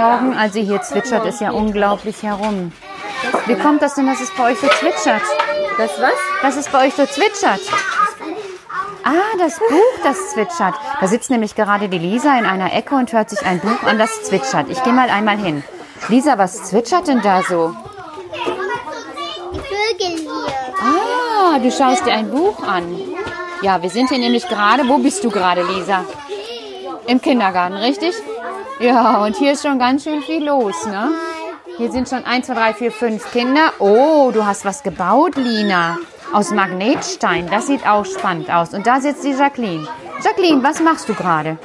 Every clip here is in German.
Morgen. Also hier zwitschert es ja unglaublich herum. Wie kommt das denn, dass es bei euch so zwitschert? Das was? Dass es bei euch so zwitschert? Ah, das Buch, das zwitschert. Da sitzt nämlich gerade die Lisa in einer Ecke und hört sich ein Buch an, das zwitschert. Ich gehe mal einmal hin. Lisa, was zwitschert denn da so? Die Vögel hier. Ah, du schaust dir ein Buch an. Ja, wir sind hier nämlich gerade. Wo bist du gerade, Lisa? Im Kindergarten, richtig? Ja, und hier ist schon ganz schön viel los, ne? Hier sind schon 1, 2, 3, 4, 5 Kinder. Oh, du hast was gebaut, Lina. Aus Magnetstein. Das sieht auch spannend aus. Und da sitzt die Jacqueline. Jacqueline, was machst du gerade?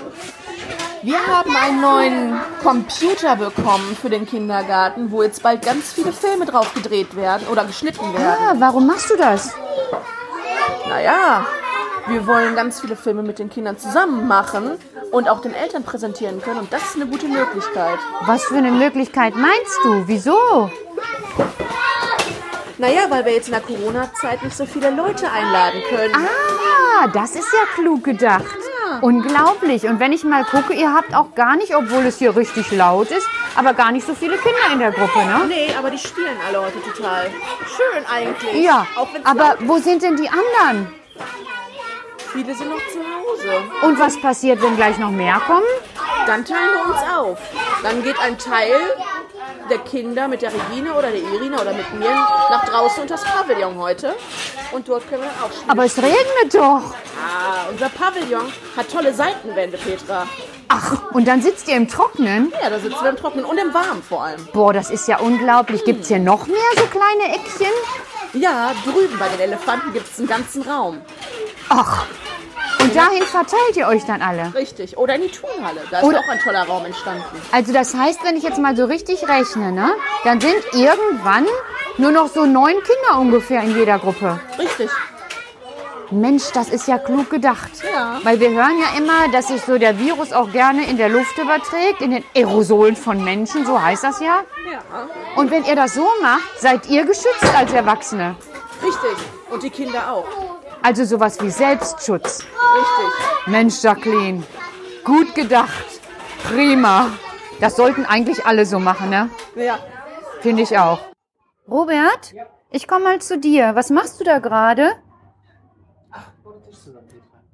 Wir haben einen neuen Computer bekommen für den Kindergarten, wo jetzt bald ganz viele Filme drauf gedreht werden oder geschnitten werden. Ah, warum machst du das? Naja, wir wollen ganz viele Filme mit den Kindern zusammen machen und auch den Eltern präsentieren können. Und das ist eine gute Möglichkeit. Was für eine Möglichkeit meinst du? Wieso? Naja, weil wir jetzt in der Corona-Zeit nicht so viele Leute einladen können. Ah, das ist ja klug gedacht. Unglaublich. Und wenn ich mal gucke, ihr habt auch gar nicht, obwohl es hier richtig laut ist, aber gar nicht so viele Kinder in der Gruppe, ne? Nee, aber die spielen alle heute total schön eigentlich. Ja, aber wo sind denn die anderen? Viele sind noch zu Hause. Und was passiert, wenn gleich noch mehr kommen? Dann teilen wir uns auf. Dann geht ein Teil der Kinder mit der Regine oder der Irina oder mit mir nach draußen unter das Pavillon heute. Und dort können wir dann auch spielen. Aber es regnet doch. ah, unser Pavillon hat tolle Seitenwände, Petra. Ach, und dann sitzt ihr im Trocknen? Ja, da sitzen wir im Trocknen und im Warmen vor allem. Boah, das ist ja unglaublich. Gibt's hier noch mehr so kleine Eckchen? Ja, drüben bei den Elefanten gibt es einen ganzen Raum. Ach, und dahin verteilt ihr euch dann alle. Richtig. Oder in die Turnhalle. Da ist Oder- auch ein toller Raum entstanden. Also das heißt, wenn ich jetzt mal so richtig rechne, ne, dann sind irgendwann nur noch so neun Kinder ungefähr in jeder Gruppe. Richtig. Mensch, das ist ja klug gedacht. Ja. Weil wir hören ja immer, dass sich so der Virus auch gerne in der Luft überträgt, in den Aerosolen von Menschen, so heißt das ja. Ja. Und wenn ihr das so macht, seid ihr geschützt als Erwachsene. Richtig. Und die Kinder auch. Also sowas wie Selbstschutz. Richtig. Mensch, Jacqueline, gut gedacht. Prima. Das sollten eigentlich alle so machen, ne? Ja. Finde ich auch. Robert, ich komme mal zu dir. Was machst du da gerade?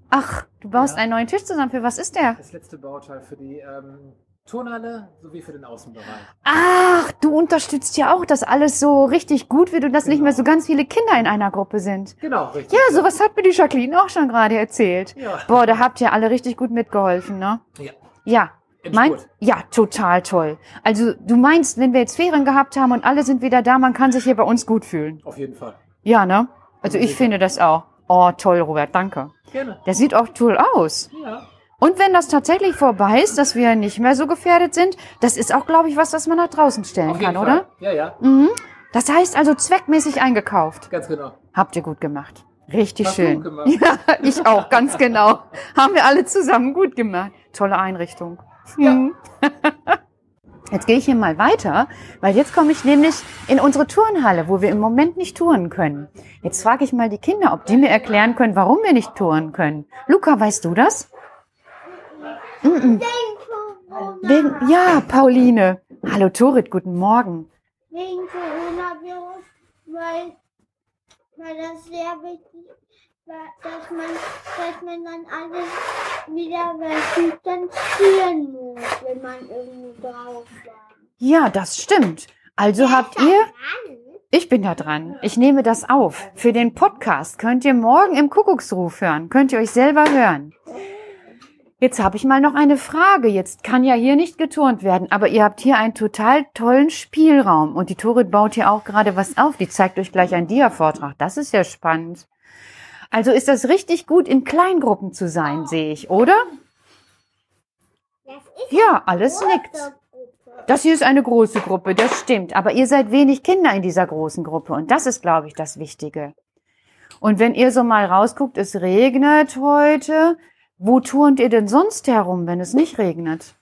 Ach, du baust einen neuen Tisch zusammen. Für was ist der? Das letzte Bauteil für die ähm, Turnhalle sowie für den Außenbereich. Ach, du unterstützt ja auch, dass alles so richtig gut wird und dass nicht mehr so ganz viele Kinder in einer Gruppe sind. Genau, richtig. Ja, sowas hat mir die Jacqueline auch schon gerade erzählt. Ja. Boah, da habt ihr alle richtig gut mitgeholfen, ne? Ja. Ja. Mein, Endspurt. ja, total toll. Also du meinst, wenn wir jetzt Ferien gehabt haben und alle sind wieder da, man kann sich hier bei uns gut fühlen. Auf jeden Fall. Ja, ne? Also ich finde das auch. Oh, toll, Robert, danke. Gerne. Der sieht auch toll aus. Ja. Und wenn das tatsächlich vorbei ist, dass wir nicht mehr so gefährdet sind, das ist auch, glaube ich, was, das man nach draußen stellen kann, Fall. oder? Ja, ja. Mhm. Das heißt also zweckmäßig eingekauft. Ganz genau. Habt ihr gut gemacht. Richtig Hast schön. gut gemacht. Ja, ich auch, ganz genau. Haben wir alle zusammen gut gemacht. Tolle Einrichtung. Mhm. Jetzt gehe ich hier mal weiter, weil jetzt komme ich nämlich in unsere Turnhalle, wo wir im Moment nicht touren können. Jetzt frage ich mal die Kinder, ob die mir erklären können, warum wir nicht touren können. Luca, weißt du das? Mhm. Wegen, ja, Pauline. Hallo Torit, guten Morgen. Wegen Coronavirus, weil, weil das sehr wichtig war, dass man, dass man dann alles wieder distanzieren muss, wenn man irgendwo drauf war. Ja, das stimmt. Also habt ihr Ich bin da dran. Ich nehme das auf. Für den Podcast könnt ihr morgen im Kuckucksruf hören. Könnt ihr euch selber hören. Jetzt habe ich mal noch eine Frage. Jetzt kann ja hier nicht geturnt werden, aber ihr habt hier einen total tollen Spielraum. Und die Torit baut hier auch gerade was auf. Die zeigt euch gleich einen Dia-Vortrag. Das ist ja spannend. Also ist das richtig gut, in Kleingruppen zu sein, sehe ich, oder? Ja, alles nickt. Das hier ist eine große Gruppe, das stimmt. Aber ihr seid wenig Kinder in dieser großen Gruppe. Und das ist, glaube ich, das Wichtige. Und wenn ihr so mal rausguckt, es regnet heute. Wo turnt ihr denn sonst herum, wenn es nicht regnet?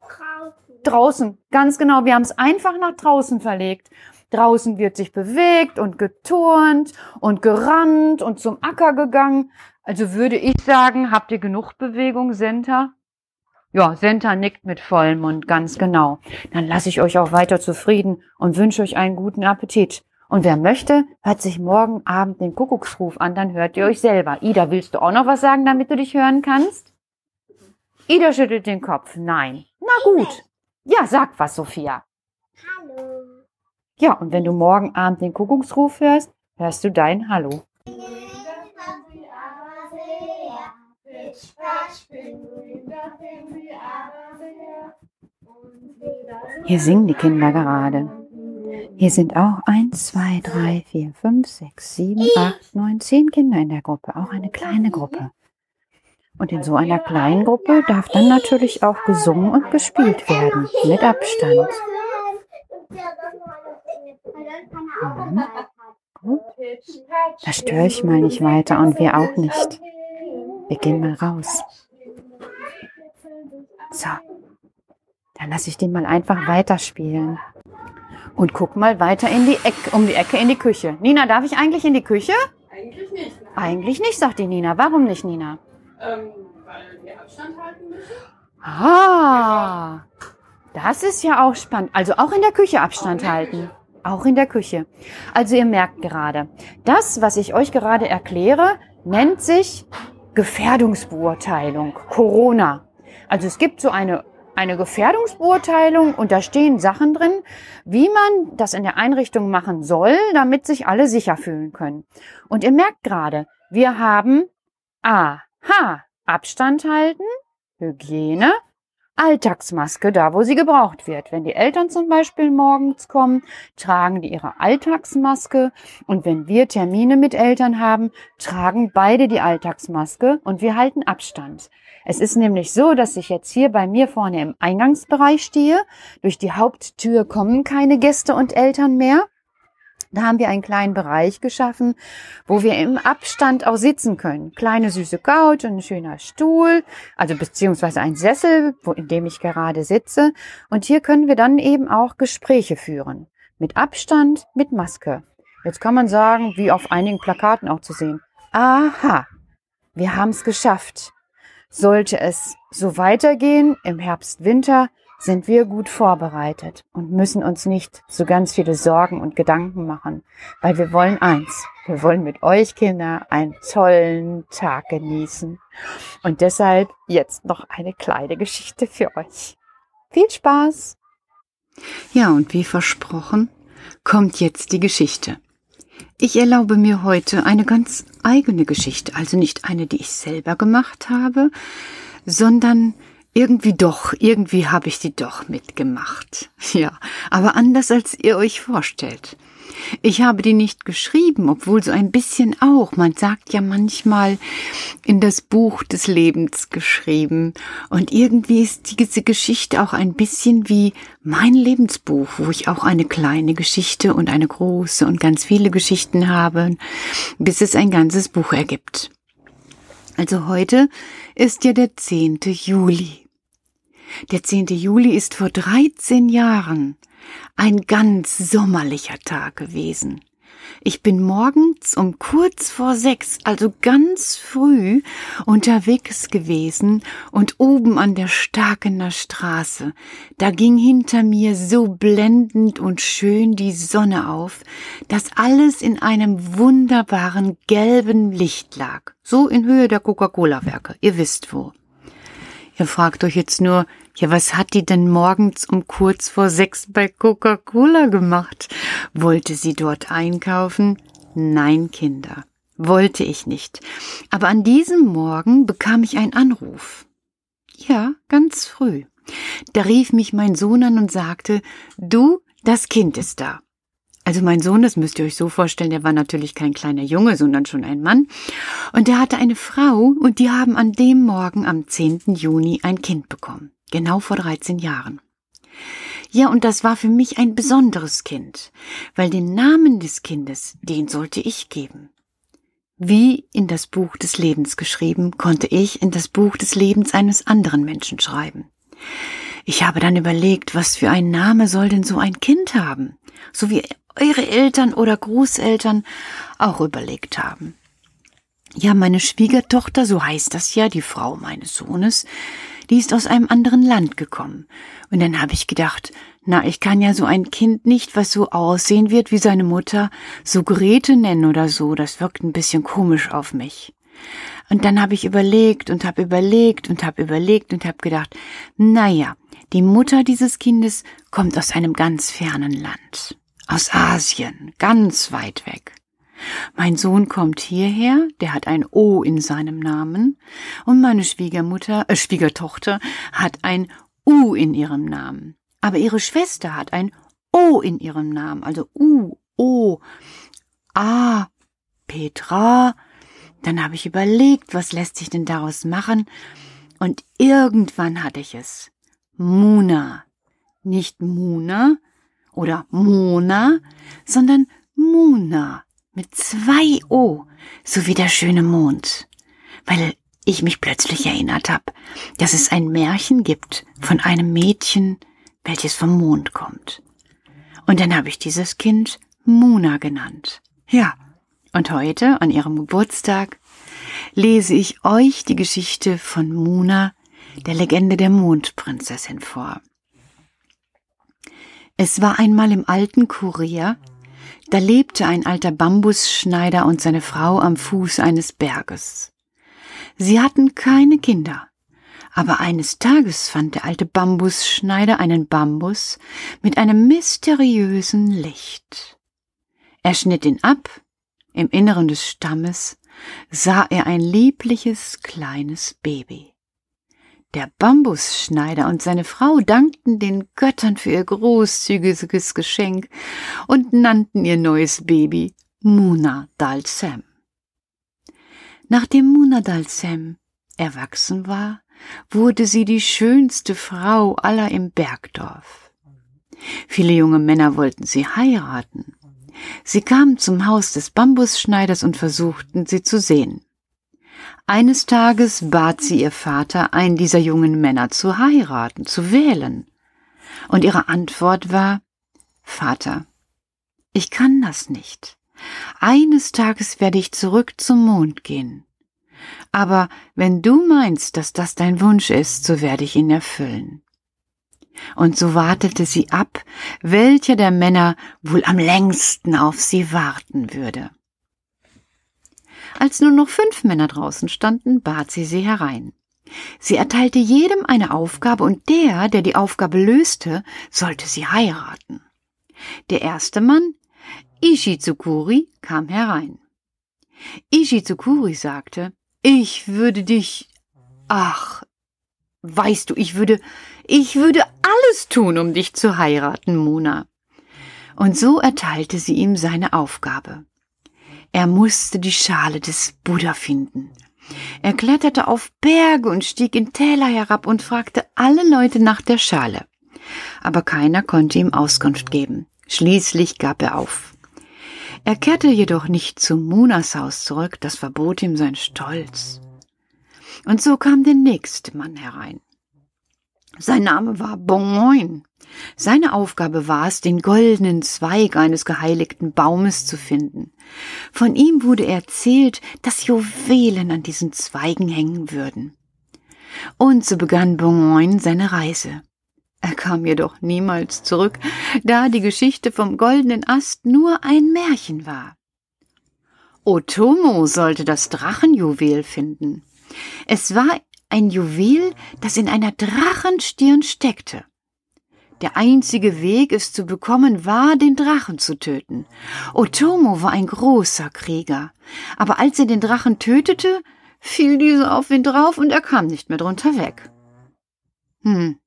Draußen. Draußen, ganz genau. Wir haben es einfach nach draußen verlegt. Draußen wird sich bewegt und geturnt und gerannt und zum Acker gegangen. Also würde ich sagen, habt ihr genug Bewegung, Senta? Ja, Senta nickt mit vollem Mund, ganz genau. Dann lasse ich euch auch weiter zufrieden und wünsche euch einen guten Appetit. Und wer möchte, hört sich morgen Abend den Kuckucksruf an, dann hört ihr euch selber. Ida, willst du auch noch was sagen, damit du dich hören kannst? Ida schüttelt den Kopf. Nein. Na gut. Ja, sag was, Sophia. Hallo. Ja, und wenn du morgen Abend den Kuckucksruf hörst, hörst du dein Hallo. Hier singen die Kinder gerade. Hier sind auch eins, zwei, drei, vier, fünf, sechs, sieben, acht, neun, zehn Kinder in der Gruppe. Auch eine kleine Gruppe. Und in so einer kleinen Gruppe darf dann natürlich auch gesungen und gespielt werden. Mit Abstand. Mhm. Gut. Da störe ich mal nicht weiter und wir auch nicht. Wir gehen mal raus. So. Dann lasse ich den mal einfach weiterspielen. Und guck mal weiter in die Ecke, um die Ecke in die Küche. Nina, darf ich eigentlich in die Küche? Eigentlich nicht. Eigentlich nicht, sagt die Nina. Warum nicht, Nina? Ähm, weil wir Abstand halten müssen. Ah, das ist ja auch spannend. Also auch in der Küche Abstand halten. Auch in der Küche. Also ihr merkt gerade, das, was ich euch gerade erkläre, nennt sich Gefährdungsbeurteilung, Corona. Also es gibt so eine, eine Gefährdungsbeurteilung und da stehen Sachen drin, wie man das in der Einrichtung machen soll, damit sich alle sicher fühlen können. Und ihr merkt gerade, wir haben A, H, Abstand halten, Hygiene, Alltagsmaske da, wo sie gebraucht wird. Wenn die Eltern zum Beispiel morgens kommen, tragen die ihre Alltagsmaske und wenn wir Termine mit Eltern haben, tragen beide die Alltagsmaske und wir halten Abstand. Es ist nämlich so, dass ich jetzt hier bei mir vorne im Eingangsbereich stehe. Durch die Haupttür kommen keine Gäste und Eltern mehr. Da haben wir einen kleinen Bereich geschaffen, wo wir im Abstand auch sitzen können. Kleine süße Couch und ein schöner Stuhl, also beziehungsweise ein Sessel, wo, in dem ich gerade sitze. Und hier können wir dann eben auch Gespräche führen. Mit Abstand, mit Maske. Jetzt kann man sagen, wie auf einigen Plakaten auch zu sehen. Aha, wir haben es geschafft. Sollte es so weitergehen im Herbst, Winter, sind wir gut vorbereitet und müssen uns nicht so ganz viele Sorgen und Gedanken machen, weil wir wollen eins. Wir wollen mit euch Kinder einen tollen Tag genießen. Und deshalb jetzt noch eine kleine Geschichte für euch. Viel Spaß! Ja, und wie versprochen, kommt jetzt die Geschichte. Ich erlaube mir heute eine ganz eigene Geschichte, also nicht eine, die ich selber gemacht habe, sondern irgendwie doch, irgendwie habe ich die doch mitgemacht. Ja, aber anders als ihr euch vorstellt. Ich habe die nicht geschrieben, obwohl so ein bisschen auch. Man sagt ja manchmal in das Buch des Lebens geschrieben. Und irgendwie ist diese Geschichte auch ein bisschen wie mein Lebensbuch, wo ich auch eine kleine Geschichte und eine große und ganz viele Geschichten habe, bis es ein ganzes Buch ergibt. Also heute ist ja der 10. Juli. Der 10. Juli ist vor 13 Jahren ein ganz sommerlicher Tag gewesen. Ich bin morgens um kurz vor sechs, also ganz früh, unterwegs gewesen und oben an der Starkener Straße. Da ging hinter mir so blendend und schön die Sonne auf, dass alles in einem wunderbaren gelben Licht lag. So in Höhe der Coca-Cola-Werke. Ihr wisst wo. Ihr fragt euch jetzt nur, ja, was hat die denn morgens um kurz vor sechs bei Coca-Cola gemacht? Wollte sie dort einkaufen? Nein, Kinder, wollte ich nicht. Aber an diesem Morgen bekam ich einen Anruf. Ja, ganz früh. Da rief mich mein Sohn an und sagte, du, das Kind ist da. Also mein Sohn, das müsst ihr euch so vorstellen, der war natürlich kein kleiner Junge, sondern schon ein Mann. Und der hatte eine Frau und die haben an dem Morgen am 10. Juni ein Kind bekommen. Genau vor 13 Jahren. Ja, und das war für mich ein besonderes Kind, weil den Namen des Kindes, den sollte ich geben. Wie in das Buch des Lebens geschrieben, konnte ich in das Buch des Lebens eines anderen Menschen schreiben. Ich habe dann überlegt, was für ein Name soll denn so ein Kind haben, so wie eure Eltern oder Großeltern auch überlegt haben. Ja, meine Schwiegertochter, so heißt das ja, die Frau meines Sohnes, die ist aus einem anderen Land gekommen. Und dann habe ich gedacht, na, ich kann ja so ein Kind nicht, was so aussehen wird wie seine Mutter, so Grete nennen oder so. Das wirkt ein bisschen komisch auf mich. Und dann habe ich überlegt und habe überlegt und habe überlegt und habe gedacht, na ja, die Mutter dieses Kindes kommt aus einem ganz fernen Land. Aus Asien, ganz weit weg. Mein Sohn kommt hierher, der hat ein O in seinem Namen, und meine Schwiegermutter, äh, Schwiegertochter hat ein U in ihrem Namen. Aber ihre Schwester hat ein O in ihrem Namen, also U, O, A, Petra. Dann habe ich überlegt, was lässt sich denn daraus machen? Und irgendwann hatte ich es. Muna. Nicht Muna oder Mona, sondern Muna mit zwei O, so wie der schöne Mond. Weil ich mich plötzlich erinnert habe, dass es ein Märchen gibt von einem Mädchen, welches vom Mond kommt. Und dann habe ich dieses Kind Muna genannt. Ja, und heute, an ihrem Geburtstag, lese ich euch die Geschichte von Muna, der Legende der Mondprinzessin, vor. Es war einmal im alten Kurier, da lebte ein alter Bambusschneider und seine Frau am Fuß eines Berges. Sie hatten keine Kinder, aber eines Tages fand der alte Bambusschneider einen Bambus mit einem mysteriösen Licht. Er schnitt ihn ab, im Inneren des Stammes sah er ein liebliches kleines Baby. Der Bambusschneider und seine Frau dankten den Göttern für ihr großzügiges Geschenk und nannten ihr neues Baby Muna Dalsem. Nachdem Muna Dalsem erwachsen war, wurde sie die schönste Frau aller im Bergdorf. Viele junge Männer wollten sie heiraten. Sie kamen zum Haus des Bambusschneiders und versuchten, sie zu sehen. Eines Tages bat sie ihr Vater, einen dieser jungen Männer zu heiraten, zu wählen. Und ihre Antwort war Vater, ich kann das nicht. Eines Tages werde ich zurück zum Mond gehen. Aber wenn du meinst, dass das dein Wunsch ist, so werde ich ihn erfüllen. Und so wartete sie ab, welcher der Männer wohl am längsten auf sie warten würde. Als nur noch fünf Männer draußen standen, bat sie sie herein. Sie erteilte jedem eine Aufgabe und der, der die Aufgabe löste, sollte sie heiraten. Der erste Mann, Ishizukuri, kam herein. Ishizukuri sagte, ich würde dich, ach, weißt du, ich würde, ich würde alles tun, um dich zu heiraten, Mona. Und so erteilte sie ihm seine Aufgabe. Er musste die Schale des Buddha finden. Er kletterte auf Berge und stieg in Täler herab und fragte alle Leute nach der Schale. Aber keiner konnte ihm Auskunft geben. Schließlich gab er auf. Er kehrte jedoch nicht zu Munas Haus zurück, das verbot ihm sein Stolz. Und so kam der nächste Mann herein. Sein Name war Bonmoin. Seine Aufgabe war es, den goldenen Zweig eines geheiligten Baumes zu finden. Von ihm wurde erzählt, dass Juwelen an diesen Zweigen hängen würden. Und so begann Bonmoin seine Reise. Er kam jedoch niemals zurück, da die Geschichte vom goldenen Ast nur ein Märchen war. Otomo sollte das Drachenjuwel finden. Es war ein Juwel, das in einer Drachenstirn steckte. Der einzige Weg, es zu bekommen, war, den Drachen zu töten. Otomo war ein großer Krieger, aber als er den Drachen tötete, fiel dieser auf ihn drauf und er kam nicht mehr drunter weg. Hm.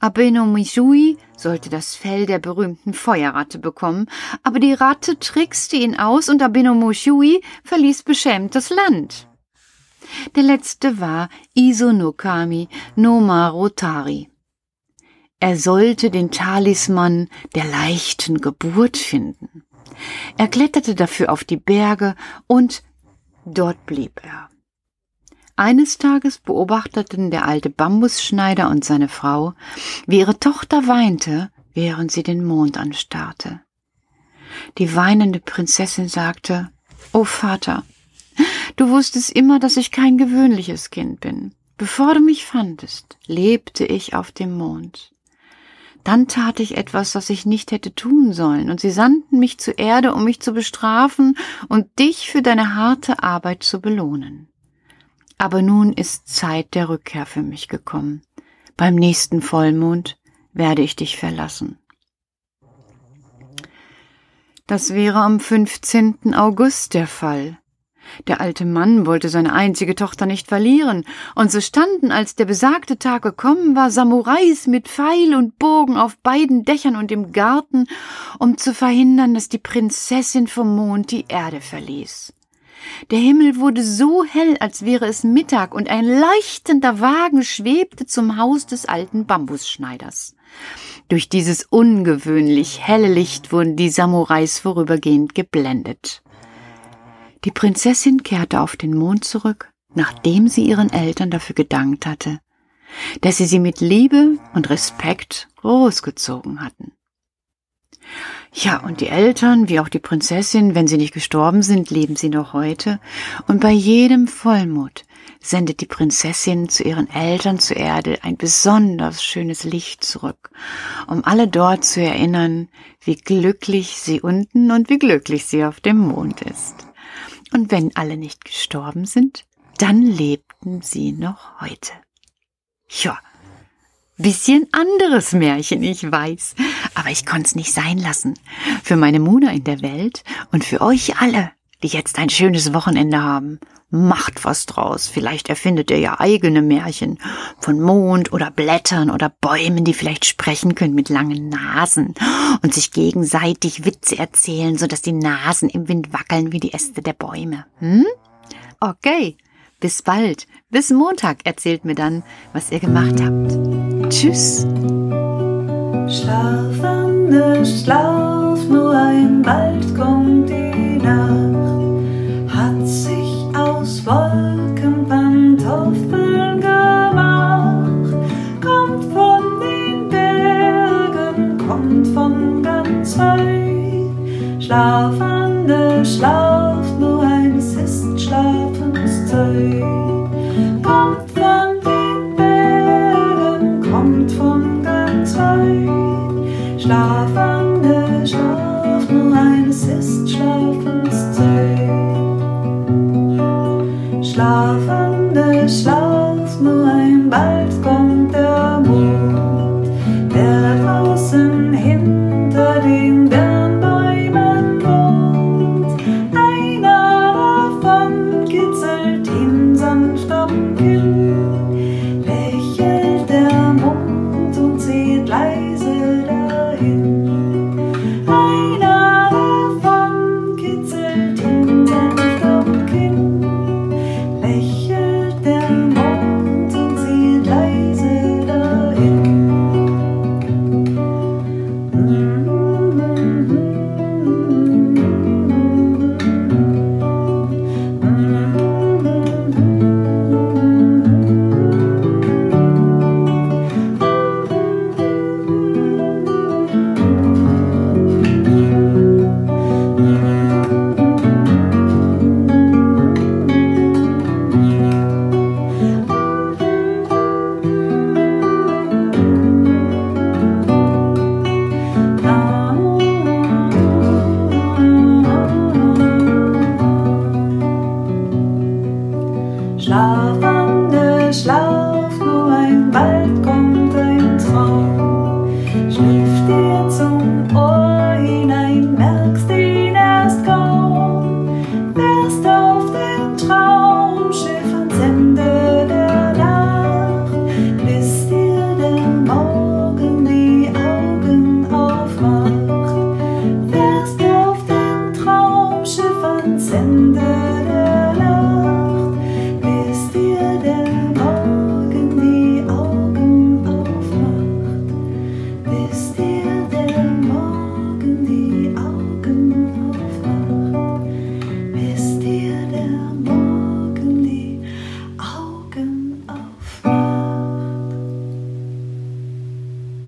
Abeno Mishui sollte das Fell der berühmten Feuerratte bekommen, aber die Ratte trickste ihn aus und Abeno Mishui verließ beschämt das Land. Der letzte war Isonokami no Marotari. Er sollte den Talisman der leichten Geburt finden. Er kletterte dafür auf die Berge und dort blieb er. Eines Tages beobachteten der alte Bambusschneider und seine Frau, wie ihre Tochter weinte, während sie den Mond anstarrte. Die weinende Prinzessin sagte, O Vater, Du wusstest immer, dass ich kein gewöhnliches Kind bin. Bevor du mich fandest, lebte ich auf dem Mond. Dann tat ich etwas, was ich nicht hätte tun sollen, und sie sandten mich zur Erde, um mich zu bestrafen und dich für deine harte Arbeit zu belohnen. Aber nun ist Zeit der Rückkehr für mich gekommen. Beim nächsten Vollmond werde ich dich verlassen. Das wäre am 15. August der Fall. Der alte Mann wollte seine einzige Tochter nicht verlieren, und so standen, als der besagte Tag gekommen war, Samurais mit Pfeil und Bogen auf beiden Dächern und im Garten, um zu verhindern, dass die Prinzessin vom Mond die Erde verließ. Der Himmel wurde so hell, als wäre es Mittag, und ein leuchtender Wagen schwebte zum Haus des alten Bambusschneiders. Durch dieses ungewöhnlich helle Licht wurden die Samurais vorübergehend geblendet. Die Prinzessin kehrte auf den Mond zurück, nachdem sie ihren Eltern dafür gedankt hatte, dass sie sie mit Liebe und Respekt großgezogen hatten. Ja, und die Eltern, wie auch die Prinzessin, wenn sie nicht gestorben sind, leben sie noch heute, und bei jedem Vollmond sendet die Prinzessin zu ihren Eltern zur Erde ein besonders schönes Licht zurück, um alle dort zu erinnern, wie glücklich sie unten und wie glücklich sie auf dem Mond ist. Und wenn alle nicht gestorben sind, dann lebten sie noch heute. Ja, bisschen anderes Märchen, ich weiß, aber ich konnte es nicht sein lassen. Für meine Muna in der Welt und für euch alle, die jetzt ein schönes Wochenende haben. Macht was draus. Vielleicht erfindet ihr ja eigene Märchen von Mond oder Blättern oder Bäumen, die vielleicht sprechen können mit langen Nasen und sich gegenseitig Witze erzählen, so dass die Nasen im Wind wackeln wie die Äste der Bäume. Hm? Okay. Bis bald. Bis Montag erzählt mir dann, was ihr gemacht habt. Tschüss. Schlafende Schlaf, nur ein bald kommt die Schlafende Schlaf,